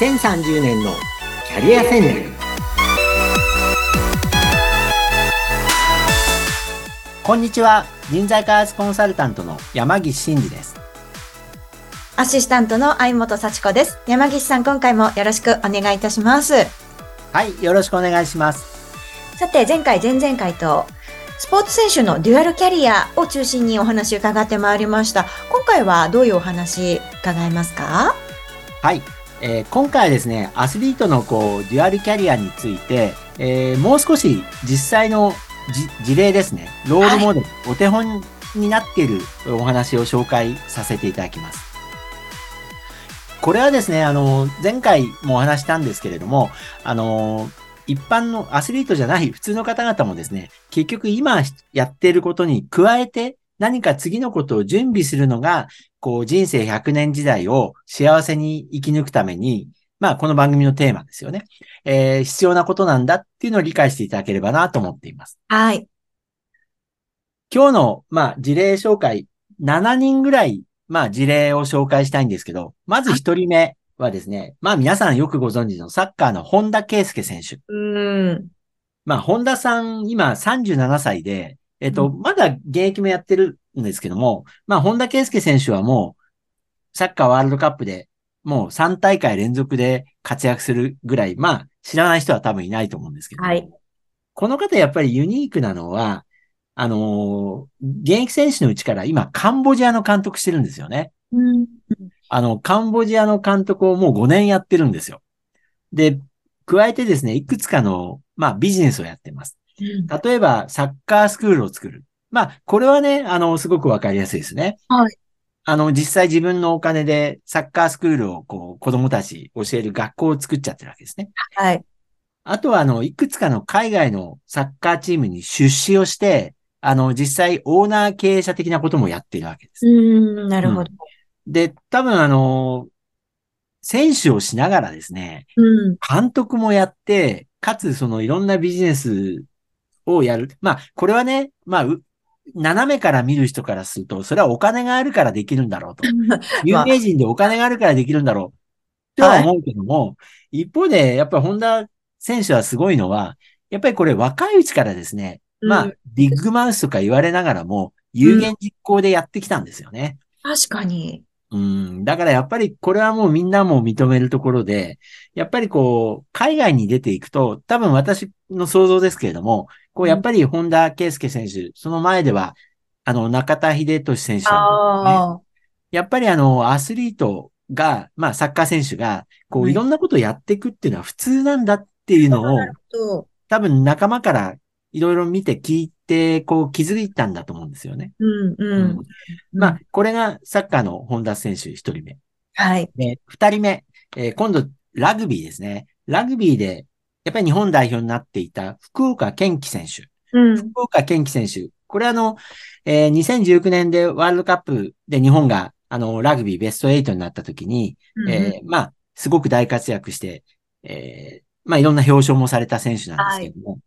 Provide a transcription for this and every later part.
2030年のキャリア戦略。こんにちは。人材開発コンサルタントの山岸真嗣です。アシスタントの相本幸子です。山岸さん今回もよろしくお願いいたします。はいよろしくお願いします。さて前回前々回とスポーツ選手のデュアルキャリアを中心にお話伺ってまいりました。今回はどういうお話伺えますか？はいえー、今回ですね、アスリートのこう、デュアルキャリアについて、えー、もう少し実際の事例ですね、ロールモデル、はい、お手本になっているお話を紹介させていただきます。これはですね、あの、前回もお話したんですけれども、あの、一般のアスリートじゃない普通の方々もですね、結局今やっていることに加えて何か次のことを準備するのが、こう人生100年時代を幸せに生き抜くために、まあこの番組のテーマですよね。えー、必要なことなんだっていうのを理解していただければなと思っています。はい。今日の、まあ事例紹介、7人ぐらい、まあ事例を紹介したいんですけど、まず1人目はですね、まあ皆さんよくご存知のサッカーの本田圭佑選手。うん。まあ本田さん今37歳で、えっと、うん、まだ現役もやってるんですけども、まあ、本田圭佑選手はもう、サッカーワールドカップでもう3大会連続で活躍するぐらい、まあ、知らない人は多分いないと思うんですけど、はい。この方やっぱりユニークなのは、あのー、現役選手のうちから今、カンボジアの監督してるんですよね。うん、あの、カンボジアの監督をもう5年やってるんですよ。で、加えてですね、いくつかの、まあ、ビジネスをやってます。例えば、サッカースクールを作る。まあ、これはね、あの、すごくわかりやすいですね。はい。あの、実際自分のお金でサッカースクールをこう、子供たち教える学校を作っちゃってるわけですね。はい。あとは、あの、いくつかの海外のサッカーチームに出資をして、あの、実際オーナー経営者的なこともやっているわけです。うん、なるほど、うん。で、多分あの、選手をしながらですね、うん、監督もやって、かつそのいろんなビジネスをやる。まあ、これはね、まあ、斜めから見る人からすると、それはお金があるからできるんだろうと。有名人でお金があるからできるんだろう。とは思うけども、はい、一方で、やっぱり本田選手はすごいのは、やっぱりこれ若いうちからですね、うん、まあ、ビッグマウスとか言われながらも、有言実行でやってきたんですよね。うん、確かに。うん。だからやっぱりこれはもうみんなも認めるところで、やっぱりこう、海外に出ていくと、多分私の想像ですけれども、こうやっぱり本田圭佑選手、その前では、あの、中田秀俊選手ね。やっぱりあの、アスリートが、まあサッカー選手が、こういろんなことをやっていくっていうのは普通なんだっていうのを、多分仲間からいろいろ見て聞いて、こう気づいたんだと思うんですよね。うん、うん、まあ、これがサッカーの本田選手一人目。はい。で、二人目、えー、今度、ラグビーですね。ラグビーで、やっぱり日本代表になっていた福岡健貴選手。うん、福岡健貴選手。これあの、えー、2019年でワールドカップで日本が、あの、ラグビーベスト8になった時に、うん、えー、まあ、すごく大活躍して、えー、まあ、いろんな表彰もされた選手なんですけども、はい、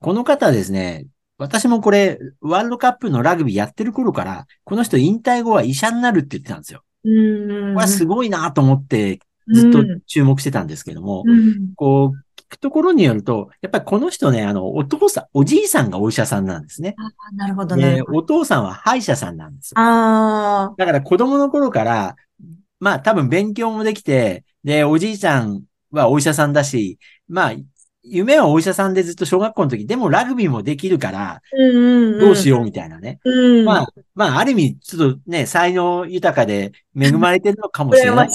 この方ですね、私もこれ、ワールドカップのラグビーやってる頃から、この人引退後は医者になるって言ってたんですよ。うんこれはすごいなと思って、ずっと注目してたんですけども、うん、こう、聞くところによると、やっぱりこの人ね、あの、お父さん、おじいさんがお医者さんなんですね。あなるほどね。お父さんは歯医者さんなんですよ。あだから子供の頃から、まあ多分勉強もできて、で、おじいちゃんはお医者さんだし、まあ、夢はお医者さんでずっと小学校の時、でもラグビーもできるから、どうしようみたいなね。うん、まあ、まあ、ある意味、ちょっとね、才能豊かで恵まれてるのかもしれない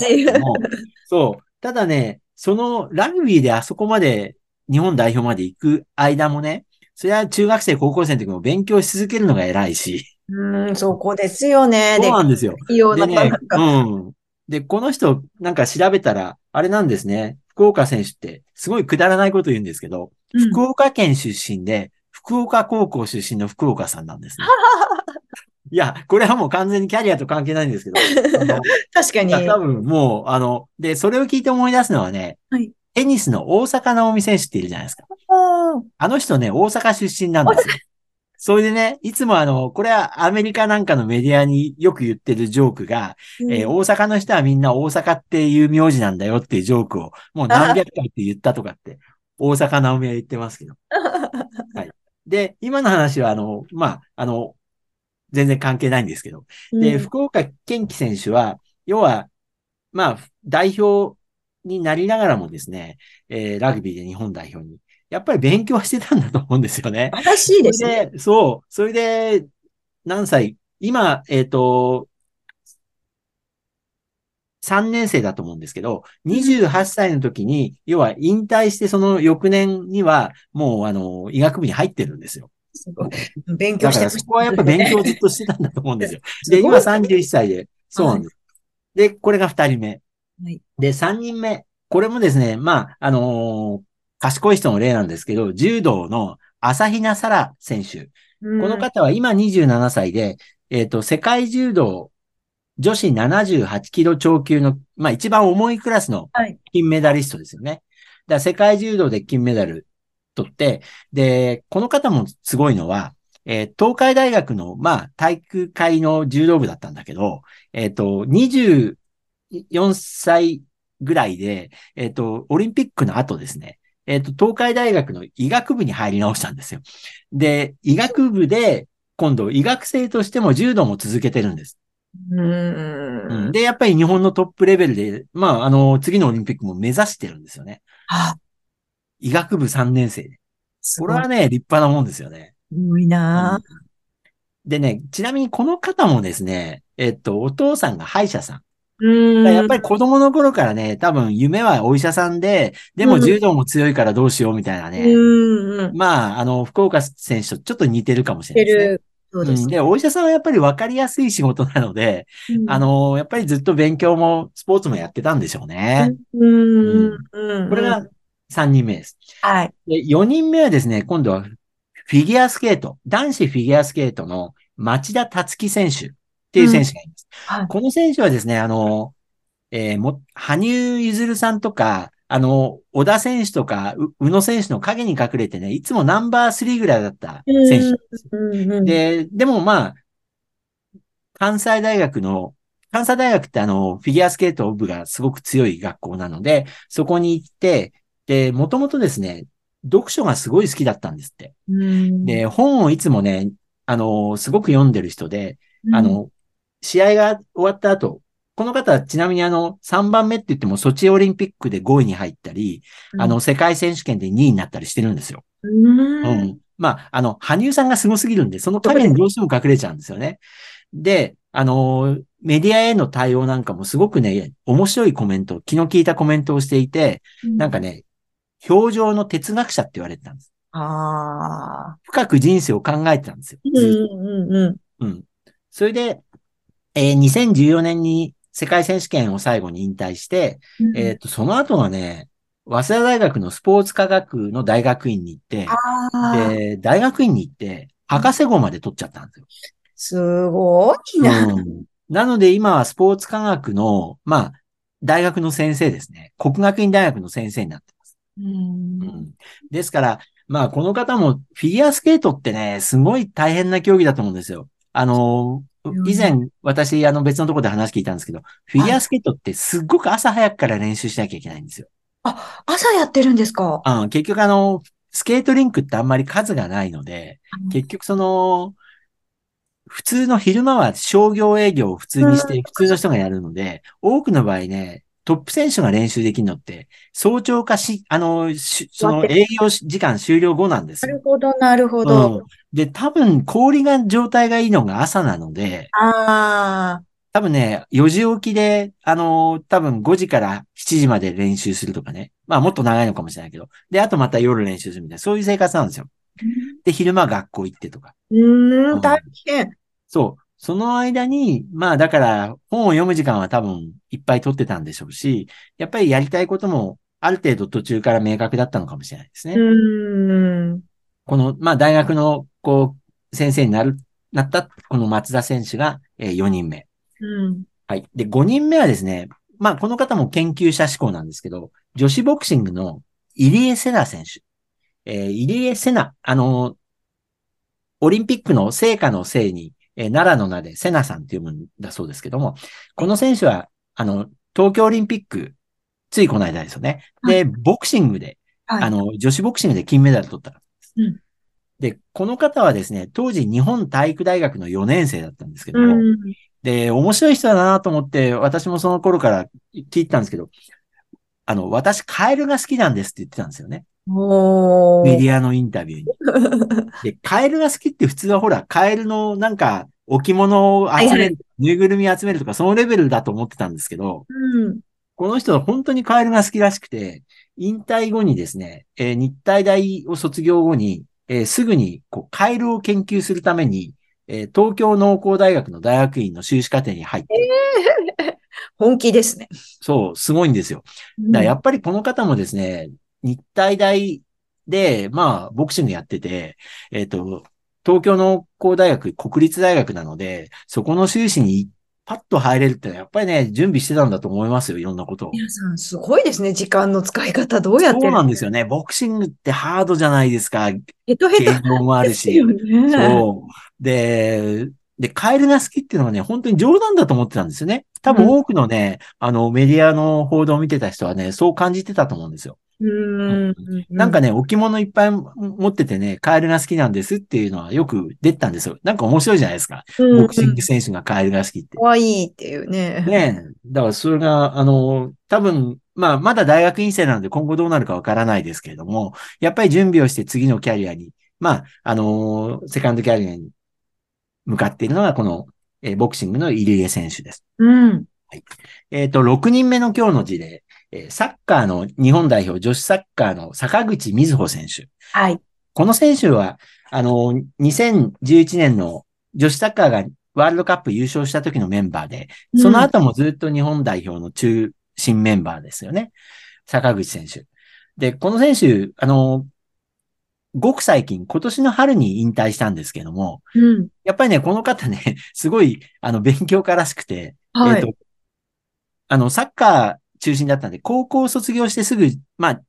そう。ただね、そのラグビーであそこまで日本代表まで行く間もね、それは中学生、高校生の時も勉強し続けるのが偉いし。うん、そこですよね。そうなんですよ。でね、うん。で、この人、なんか調べたら、あれなんですね。福岡選手って、すごいくだらないこと言うんですけど、うん、福岡県出身で、福岡高校出身の福岡さんなんですね。いや、これはもう完全にキャリアと関係ないんですけど。確かに。多分もう、あの、で、それを聞いて思い出すのはね、はい、テニスの大阪直美選手っているじゃないですか。あの人ね、大阪出身なんですよ。それでね、いつもあの、これはアメリカなんかのメディアによく言ってるジョークが、えー大阪の人はみんな大阪っていう名字なんだよっていうジョークをもう何百回って言ったとかって、大阪直美は言ってますけど。はい。で、今の話はあの、まあ、あの、全然関係ないんですけど。で、福岡健貴選手は、要は、まあ、代表になりながらもですね、えーラグビーで日本代表に、やっぱり勉強はしてたんだと思うんですよね。素晴らしいですね。そう、それで、何歳今、えっ、と、3年生だと思うんですけど、28歳の時に、要は引退してその翌年には、もうあの、医学部に入ってるんですよ。すごい勉強してまそこはやっぱ勉強をずっとしてたんだと思うんですよ。で、今31歳で、そうなんです。で、これが2人目。はいで、3人目。これもですね、まあ、あのー賢い人の例なんですけど、柔道の朝比奈沙羅選手。ここの方は今27歳で、えっ、と、世界柔道女子78キロ超級の、まあ一番重いクラスのはい金メダリストですよね。だから世界柔道で金メダル取って、で、この方もすごいのは、えー東海大学の、まあ、体育会の柔道部だったんだけど、えっ、と、24歳ぐらいで、えっ、と、オリンピックの後ですね、えっ、と、東海大学の医学部に入り直したんですよ。で、医学部で、今度医学生としても柔道も続けてるんです。ううんん。で、やっぱり日本のトップレベルで、まあ、あの、次のオリンピックも目指してるんですよね。あ、医学部3年生これはね、立派なもんですよね。すごいなうんでね、ちなみにこの方もですね、えっと、お父さんが歯医者さん。うん。やっぱり子供の頃からね、多分夢はお医者さんで、でも柔道も強いからどうしようみたいなね。うんうん。まあ、あの、福岡選手とちょっと似てるかもしてれないですね。る。そうですうん。で、お医者さんはやっぱり分かりやすい仕事なので、うんあ、の、やっぱりずっと勉強もスポーツもやってたんでしょうね。うん。うん。これが、3人目です。はい。で、4人目はですね、今度はフィギュアスケート、男子フィギュアスケートの町田達樹選手っていう選手がいます。はい。この選手はですね、あの、えーも、羽生結弦さんとか、あの、小田選手とか、う宇野選手の影に隠れてね、いつもナンバー3ぐらいだった選手ですようんうん、で、でもまあ、関西大学の、関西大学ってあの、フィギュアスケート部がすごく強い学校なので、そこに行って、で、もともとですね、読書がすごい好きだったんですって。うん、で、本をいつもね、あの、すごく読んでる人で、うんあ、の、試合が終わった後、この方はちなみにあの、3番目って言っても、ソチオリンピックで5位に入ったり、あの、、世界選手権で2位になったりしてるんですよ。うん。うん。まあ、あの、羽生さんが凄すぎるんで、その影にどうしても隠れちゃうんですよね。で、あの、メディアへの対応なんかもすごくね、面白いコメント、気の利いたコメントをしていて、なんかね、表情の哲学者って言われてたんです。ああ。深く人生を考えてたんですよ。うんうんうん。うん。それで、えー2014年に世界選手権を最後に引退して、えっ、と、その後はね、早稲田大学のスポーツ科学の大学院に行って、ああ。で、大学院に行って、博士号まで取っちゃったんですよ。すごいな。うん。なので今はスポーツ科学の、まあ、大学の先生ですね。国学院大学の先生になって。うんうん。ですから、まあ、この方もフィギュアスケートってね、すごい大変な競技だと思うんですよ。あの、うん以前、私、あの、別のところで話聞いたんですけど、フィギュアスケートってすっごく朝早くから練習しなきゃいけないんですよ。あ、朝やってるんですか？うん、結局あの、スケートリンクってあんまり数がないので、結局その、普通の昼間は商業営業を普通にして普通の人がやるので、多くの場合ね、トップ選手が練習できるのって、早朝かし、あの、しその営業時間終了後なんですよ。なるほど、なるほうど。ん。で、多分氷が状態がいいのが朝なので、ああ。多分ね、4時起きで、あの多分5時から7時まで練習するとかね。まあもっと長いのかもしれないけど。で、あとまた夜練習するみたいな、そういう生活なんですよ。で、昼間学校行ってとか。うーん、大変。そう。その間に、まあだから本を読む時間は多分いっぱい取ってたんでしょうし、やっぱりやりたいこともある程度途中から明確だったのかもしれないですね。この、まあ大学の、こう、先生になる、なった、この松田選手が、え4人目。うん。はい。で、5人目はですね、まあこの方も研究者志向なんですけど、女子ボクシングの入江セナ選手。えー入江セナ、あの、オリンピックの成果のせいに、えー奈良の名でセナさんって読むんだそうですけども、この選手は、あの、東京オリンピック、ついこの間ですよね。で、ボクシングで、はいあの、女子ボクシングで金メダル取った方です。うんで、この方はですね、当時日本体育大学の4年生だったんですけども、うん。で、面白い人だなと思って、私もその頃から聞いてたんですけど、あの、私、カエルが好きなんですって言ってたんですよね。メディアのインタビューに。で、カエルが好きって普通はほら、カエルのなんか置物を集める、ぬいぐるみ集めるとか、そのレベルだと思ってたんですけど、うん。この人は本当にカエルが好きらしくて、引退後にですね、えー日体大を卒業後に、えーすぐにこうカエルを研究するために、えー東京農工大学の大学院の修士課程に入って、本気ですね。そう、すごいんですよ。だやっぱりこの方もですね、日体大で、まあ、ボクシングやってて、えっ、と、東京農工大学、国立大学なので、そこの修士にパッと入れるってのはやっぱりね、準備してたんだと思いますよ、いろんなことを。皆さん、すごいですね。時間の使い方、どうやってそうなんですよね。ボクシングってハードじゃないですか。ヘトヘトもあるし。ね。そう。で、で、カエルが好きっていうのはね、本当に冗談だと思ってたんですよね。多分うん多くのね、あの、メディアの報道を見てた人はね、そう感じてたと思うんですよ。うーん。なんかね、置物いっぱい持っててね、カエルが好きなんですっていうのはよく出てたんですよ。なんか面白いじゃないですか。うん、ボクシング選手がカエルが好きって。かわいいっていうね。ねえ。だからそれが、あの、多分、まあ、まだ大学院生なので今後どうなるかわからないですけれども、やっぱり準備をして次のキャリアに、まあ、あの、セカンドキャリアに向かっているのがこの、えーボクシングの入江選手です。うん。えっ、と、6人目の今日の事例、えーサッカーの日本代表女子サッカーの坂口瑞穂選手。はい。この選手は、あの、2011年の女子サッカーがワールドカップ優勝した時のメンバーで、その後もずっと日本代表の中心メンバーですよね。坂口選手。で、この選手、あの、ごく最近、今年の春に引退したんですけども、うん。やっぱりね、この方ね、すごい、あの、勉強家らしくて、はい。えっ、と、あの、サッカー中心だったんで、高校を卒業してすぐ、まあ、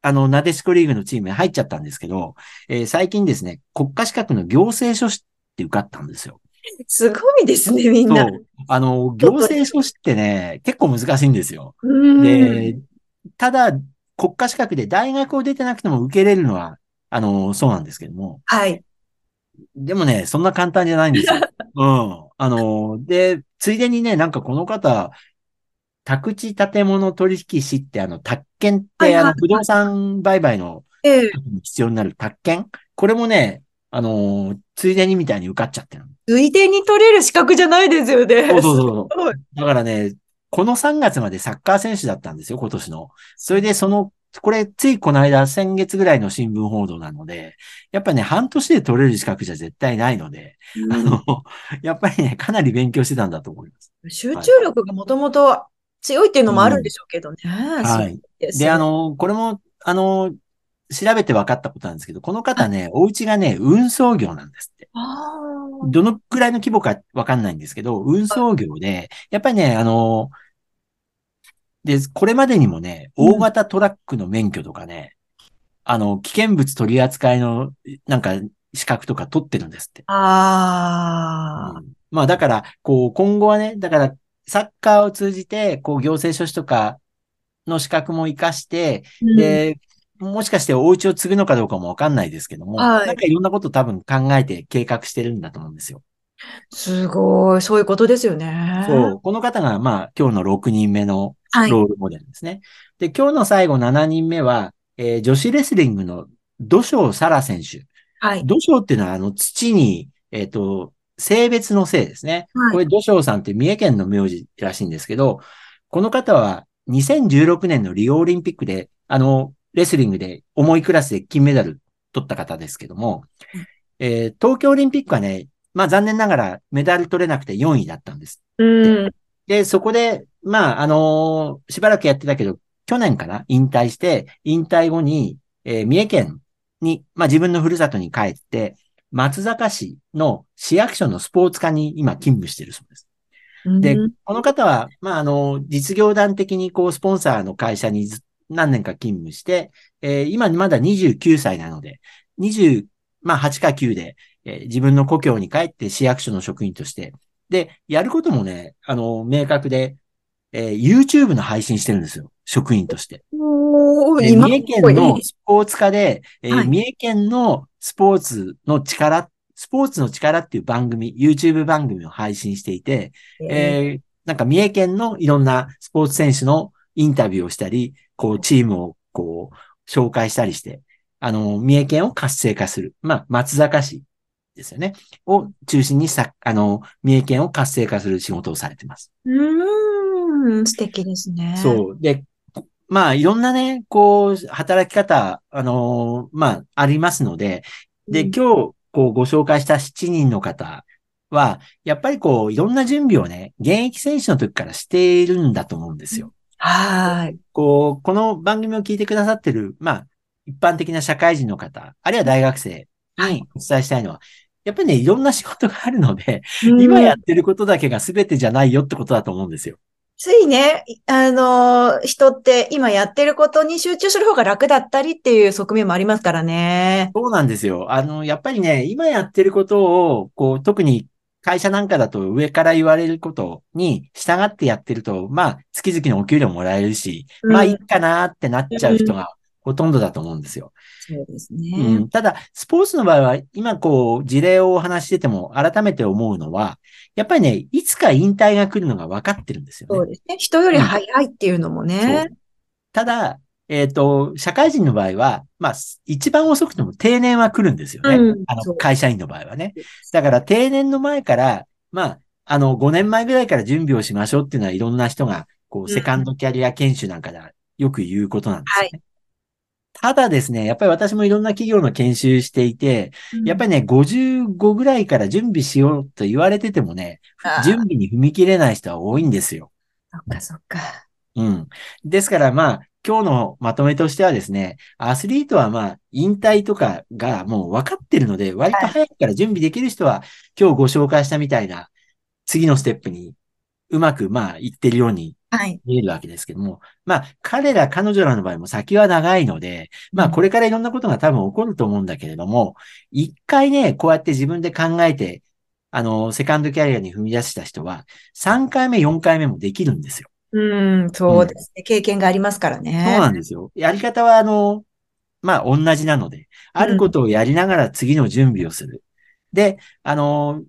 あの、なでしこリーグのチームに入っちゃったんですけど、えー最近ですね、国家資格の行政書士って受かったんですよ。すごいですね、みんな。そう。あの、行政書士ってね、結構難しいんですよ。うん。で、ただ、国家資格で大学を出てなくても受けれるのは、あの、そうなんですけども、はい。でもね、そんな簡単じゃないんですよ。うん。あの、で、ついでにね、なんかこの方、宅地建物取引士ってあの、宅建って、はいはいあの、不動産売買の必要になる宅建？これもね、あの、ついでにみたいに受かっちゃってる。ついでに取れる資格じゃないですよね。そうそうそう だからね、この3月までサッカー選手だったんですよ、今年の。それでその、これ、ついこの間、先月ぐらいの新聞報道なので、やっぱね、半年で取れる資格じゃ絶対ないので、あの、やっぱりね、かなり勉強してたんだと思います。集中力がもともと強いっていうのもあるんでしょうけどね。はいそうであの、これも、あの、調べて分かったことなんですけど、この方ね、お家がね、運送業なんですって。どのくらいの規模か分かんないんですけど、運送業で、やっぱりね、あの、で、これまでにもね、うん大型トラックの免許とかね、あの、危険物取り扱いの、なんか、資格とか取ってるんですって。あー。うんまあだから、こう、今後はね、だから、サッカーを通じて、こう、行政書士とかの資格も活かして、うんで、もしかしてお家を継ぐのかどうかもわかんないですけども、はいなんかいろんなこと多分考えて計画してるんだと思うんですよ。すごい。そういうことですよね。そう。この方が、まあ、今日の6人目のはい。ロールモデルですね。で、今日の最後7人目は、えー女子レスリングの土性沙羅選手。はい。土性っていうのは、あの、土に、えっ、と、性別の性ですね。はいこれ、土性さんって三重県の名字らしいんですけど、この方は2016年のリオオリンピックで、あの、レスリングで重いクラスで金メダル取った方ですけども、えー東京オリンピックはね、まあ残念ながらメダル取れなくて4位だったんです。うん。で、そこで、まあ、あのーしばらくやってたけど、去年かな？引退して、引退後に、えー三重県に、まあ自分のふるさとに帰って、松坂市の市役所のスポーツ課に今勤務しているそうです。でうん、この方は、まあ、あの、実業団的にこう、スポンサーの会社にず何年か勤務して、えー今まだ29歳なので、20、まあ8か9で、えー自分の故郷に帰って市役所の職員として、で、やることもね、あの、明確で、えー YouTube の配信してるんですよ。職員として。三重県のスポーツ科で、えーはい三重県のスポーツの力、スポーツの力っていう番組、YouTube 番組を配信していて、えーなんか三重県のいろんなスポーツ選手のインタビューをしたり、こうチームをこう紹介したりして、あの、三重県を活性化する。まあ、松坂市ですよね。を中心にさ、あの、三重県を活性化する仕事をされてます。うーん、素敵ですね。そう。で、まあ、いろんなね、こう、働き方、あのーまあ、ありますので、で、うん今日、こう、ご紹介した7人の方は、やっぱりこう、いろんな準備をね、現役選手の時からしているんだと思うんですよ。はーい。こう、この番組を聞いてくださってる、まあ、一般的な社会人の方、あるいは大学生にお伝えしたいのは、やっぱりね、いろんな仕事があるので、今やってることだけが全てじゃないよってことだと思うんですよ。ついね、あの、人って今やってることに集中する方が楽だったりっていう側面もありますからね。そうなんですよ。あの、やっぱりね、今やってることを、こう、特に会社なんかだと上から言われることに従ってやってると、まあ、月々のお給料もらえるし、うんまあいいかなってなっちゃう人がほとんどだと思うんですよ。そうですうね。ん、ただ、スポーツの場合は、今こう、事例をお話ししてても改めて思うのは、やっぱりね、いつか引退が来るのが分かってるんですよね。そうですね。人より早いっていうのもねそう。ただ、えっ、と、社会人の場合は、まあ、一番遅くても定年は来るんですよね。うんあの、会社員の場合はね。だから定年の前から、まあ、あの、5年前ぐらいから準備をしましょうっていうのは、いろんな人が、こう、んセカンドキャリア研修なんかでよく言うことなんですよね。ただですね、やっぱり私もいろんな企業の研修していて、やっぱりね、55ぐらいから準備しようと言われててもね、準備に踏み切れない人は多いんですよ。そっかそっか。うん。ですからまあ、今日のまとめとしてはですね、アスリートはまあ、引退とかがもう分かってるので、割と早くから準備できる人は、今日ご紹介したみたいな、次のステップにうまくまあ、いってるようにはい。見えるわけですけども、まあ、彼ら、彼女らの場合も先は長いので、まあ、これからいろんなことが多分起こると思うんだけれども、一回ね、こうやって自分で考えて、あの、セカンドキャリアに踏み出した人は、3回目、4回目もできるんですよ。うん、そうですね。経験がありますからね。そうなんですよ。やり方は、あの、まあ、同じなので、あることをやりながら次の準備をする。で、あの、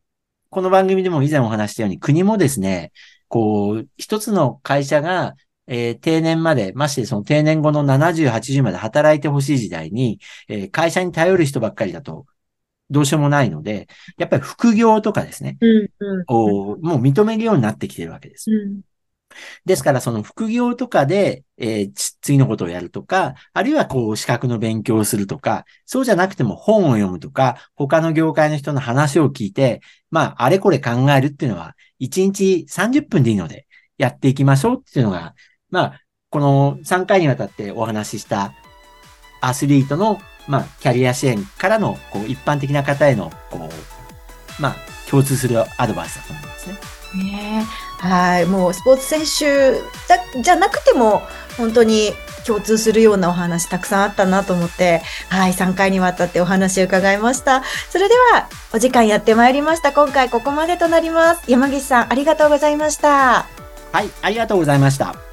この番組でも以前お話したように、国もですね、こう、一つの会社が、えー定年まで、ましてその定年後の70、80まで働いてほしい時代に、えー会社に頼る人ばっかりだと、どうしようもないので、やっぱり副業とかですね、うん、うん。をもう認めるようになってきてるわけです。うん。ですから、その副業とかで、えー次のことをやるとか、あるいはこう、資格の勉強をするとか、そうじゃなくても本を読むとか、他の業界の人の話を聞いて、まあ、あれこれ考えるっていうのは、1日30分でいいので、やっていきましょうっていうのが、まあ、この3回にわたってお話しした、アスリートの、まあ、キャリア支援からの、こう、一般的な方への、こう、まあ、共通するアドバイスだと思いますね。ねえはい。もうスポーツ選手じゃじゃなくても、本当に共通するようなお話たくさんあったなと思って、はい。3回にわたってお話を伺いました。それでは、お時間やってまいりました。今回ここまでとなります。山岸さん、ありがとうございました。はい、ありがとうございました。